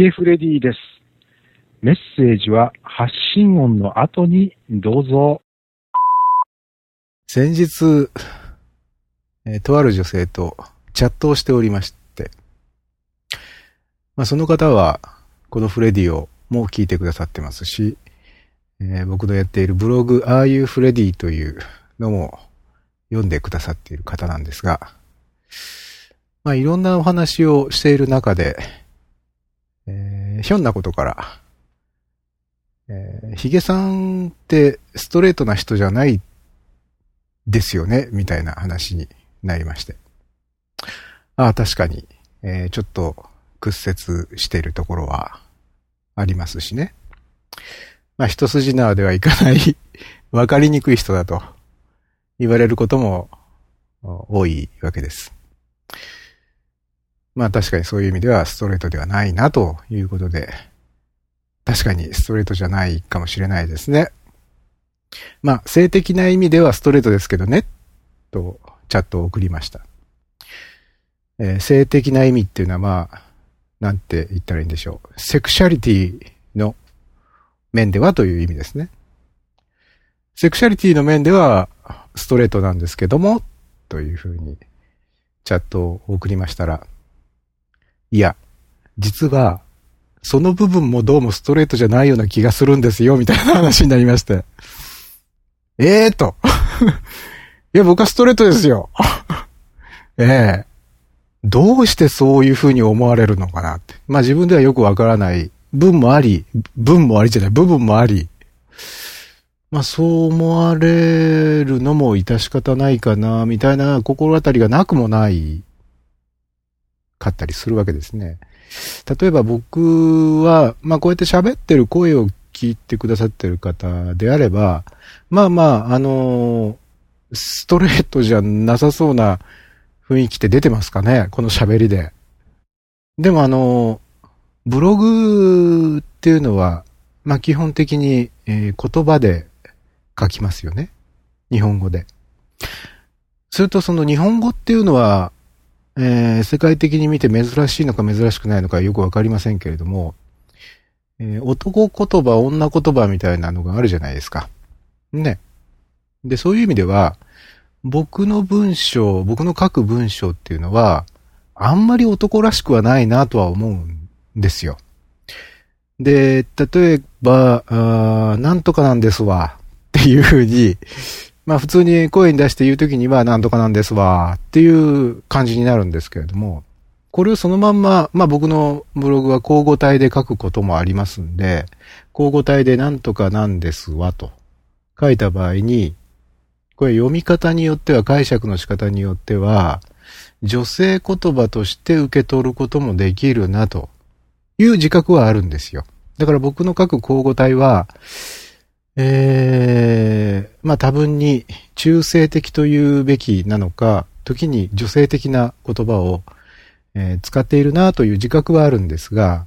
ゲフレディです。メッセージは発信音の後にどうぞ。先日、えーとある女性とチャットをしておりまして、まあ、その方は、このフレディをもう聞いてくださってますし、えー僕のやっているブログ、ああいうフレディというのも読んでくださっている方なんですが、まあ、いろんなお話をしている中で、えーひょんなことから、えーヒゲさんってストレートな人じゃないですよね、みたいな話になりまして。ああ、確かに、えーちょっと屈折しているところはありますしね。まあ、一筋縄ではいかない、わかりにくい人だと言われることも多いわけです。まあ確かにそういう意味ではストレートではないなということで、確かにストレートじゃないかもしれないですね。まあ性的な意味ではストレートですけどね、とチャットを送りました。えー性的な意味っていうのはまあ、なんて言ったらいいんでしょう。セクシャリティの面ではという意味ですね。セクシャリティの面ではストレートなんですけども、というふうにチャットを送りましたら、いや、実は、その部分もどうもストレートじゃないような気がするんですよ、みたいな話になりまして。え えー、と。いや、僕はストレートですよ。ええどうしてそういうふうに思われるのかなって。まあ自分ではよくわからない分もあり、分もありじゃない、部分もあり。まあそう思われるのも致し方ないかな、みたいな心当たりがなくもないかったりするわけですね。例えば僕は、まあこうやって喋ってる声を聞いてくださってる方であれば、まあまあ、あのストレートじゃなさそうな雰囲気って出てますかねこの喋りで。でもあの、ブログっていうのは、まあ基本的に、えー言葉で書きますよね。日本語で。するとその日本語っていうのは、えー世界的に見て珍しいのか珍しくないのかよくわかりませんけれども、えー男言葉、女言葉みたいなのがあるじゃないですか。ね。で、そういう意味では、僕の文章、僕の書く文章っていうのは、あんまり男らしくはないなとは思うんですよ。で、例えば、あなんとかなんですわ、っていうふうに、まあ普通に声に出して言うときにはなんとかなんですわ、っていう感じになるんですけれども、これをそのまんま、まあ僕のブログは交互体で書くこともありますんで、交互体でなんとかなんですわ、と書いた場合に、これ読み方によっては解釈の仕方によっては、女性言葉として受け取ることもできるなという自覚はあるんですよ。だから僕の書く交互体は、えー、まあ多分に中性的というべきなのか、時に女性的な言葉を、えー使っているなという自覚はあるんですが、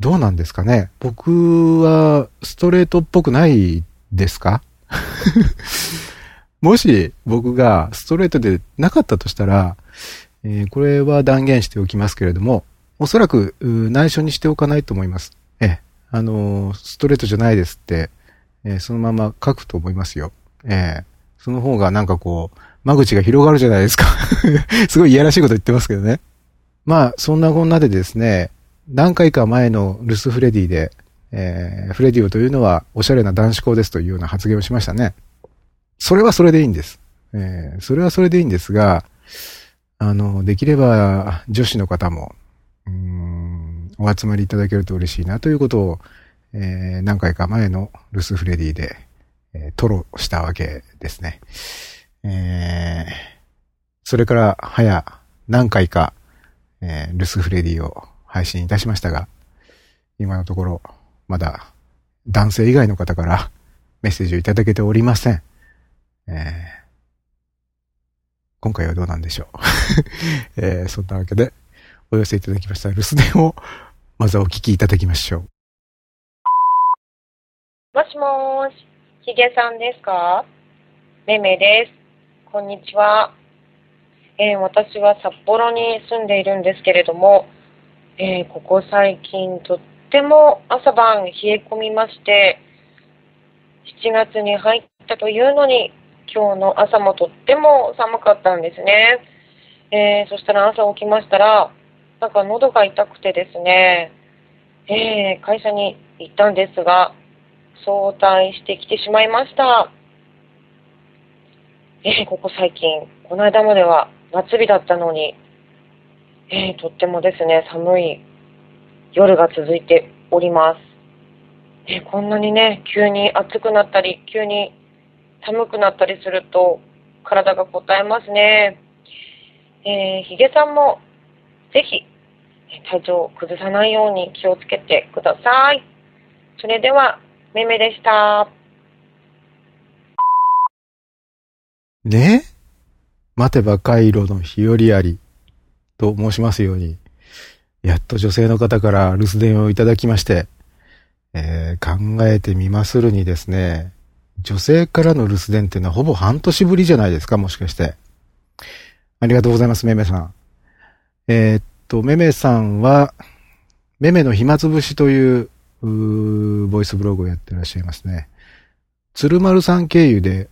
どうなんですかね？僕はストレートっぽくないですか？もし僕がストレートでなかったとしたら、えーこれは断言しておきますけれども、おそらく内緒にしておかないと思います。あのストレートじゃないですって、えーそのまま書くと思いますよ。ええ、その方がなんかこう、間口が広がるじゃないですか。すごいいやらしいこと言ってますけどね。まあ、そんなこんなでですね、何回か前のルスフレディで、えーフレディオというのはおしゃれな男子校ですというような発言をしましたね。それはそれでいいんです。えーそれはそれでいいんですが、あの、できれば女子の方も、うんお集まりいただけると嬉しいなということを、えー何回か前のルスフレディで、えー、トロしたわけですね。えーそれから早何回か、えールスフレディを配信いたしましたが、今のところまだ男性以外の方からメッセージをいただけておりません。えー今回はどうなんでしょう。えーそんなわけで、お寄せいただきました留守電を、まずはお聞きいただきましょう。もしもーし、ひげさんですか？めめです。こんにちは。えー私は札幌に住んでいるんですけれども、えーここ最近とっても朝晩冷え込みまして、7月に入ったというのに、今日の朝もとっても寒かったんですね。えーそしたら朝起きましたら、なんか喉が痛くてですね、えー会社に行ったんですが、早退してきてしまいました。えーここ最近、この間までは夏日だったのに、えーとってもですね、寒い夜が続いております。えーこんなにね、急に暑くなったり、急に寒くなったりすると、体が応えますね。えー、ヒゲさんも、ぜひ、体調を崩さないように気をつけてください。それでは、めめでした。ね？待てば回路の日和ありと申しますように、やっと女性の方から留守電をいただきまして、えー考えてみまするにですね、女性からの留守電っていうのはほぼ半年ぶりじゃないですか、もしかして。ありがとうございます、めめさん。えーと、めめさんは、めめの暇つぶしという、うボイスブログをやってらっしゃいますね。鶴丸さん経由で、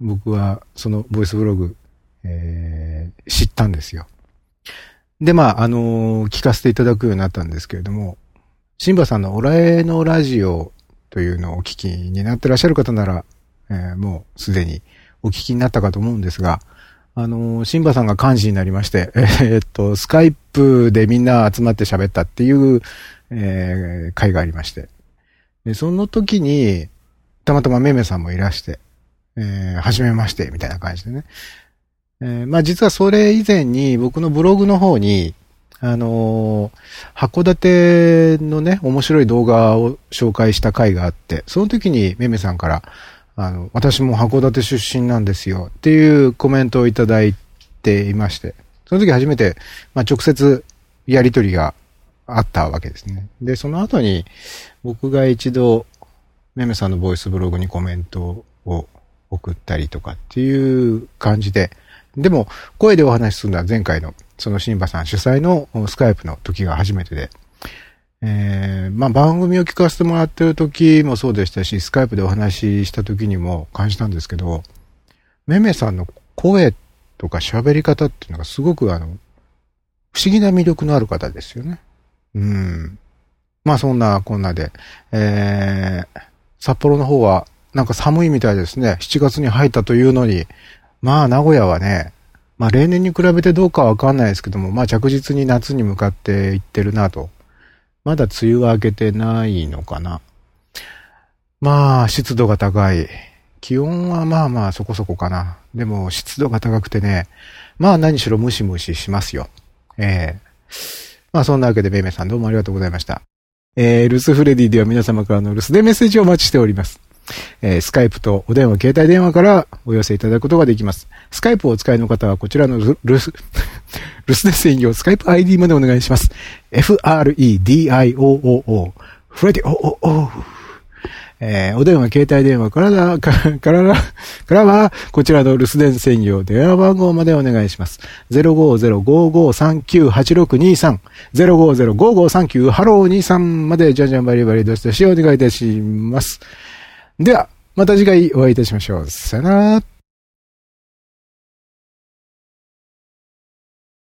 僕はそのボイスブログ、えー知ったんですよ。で、まあ、あのー聞かせていただくようになったんですけれども、シンバさんのオラエのラジオというのをお聞きになってらっしゃる方なら、えーもうすでにお聞きになったかと思うんですが、あのシンバさんが幹事になりまして、えっと、スカイプでみんな集まって喋ったっていう、えー会がありまして。で、その時に、たまたまめめさんもいらして、えー、はじめまして、みたいな感じでね。えーまあ実はそれ以前に僕のブログの方に、あのー函館のね、面白い動画を紹介した回があって、その時にめめさんから、あの、私も函館出身なんですよっていうコメントをいただいていまして、その時初めて、まあ直接やりとりがあったわけですね。で、その後に僕が一度、めめさんのボイスブログにコメントを送ったりとかっていう感じで、でも、声でお話しするのは前回の、そのシンバさん主催のスカイプの時が初めてで、えー、まあ番組を聞かせてもらってる時もそうでしたし、スカイプでお話しした時にも感じたんですけど、めめさんの声とか喋り方っていうのがすごくあの、不思議な魅力のある方ですよね。うん。まあそんなこんなで、えー、札幌の方はなんか寒いみたいですね。7月に入ったというのに、まあ名古屋はね、まあ例年に比べてどうかわかんないですけども、まあ着実に夏に向かっていってるなと。まだ梅雨は明けてないのかな。まあ湿度が高い。気温はまあまあそこそこかな。でも湿度が高くてね、まあ何しろムシムシしますよ。ええまあそんなわけでめめさんどうもありがとうございました。えー、ルスフレディでは皆様からの留守でメッセージをお待ちしております。えー、スカイプとお電話、携帯電話からお寄せいただくことができます。スカイプをお使いの方はこちらのルルス、留守電専用スカイプ ID までお願いします。f-r-e-d-i-o-o-o フレディ o-o-o えー、お電話、携帯電話からだ、から、からは、こちらの留守電専用電話番号までお願いします。050-5539-8623、050-5539ハロー23まで、じゃんじゃんバリバリどしどしお願いいたします。では、また次回お会いいたしましょう。さよなら。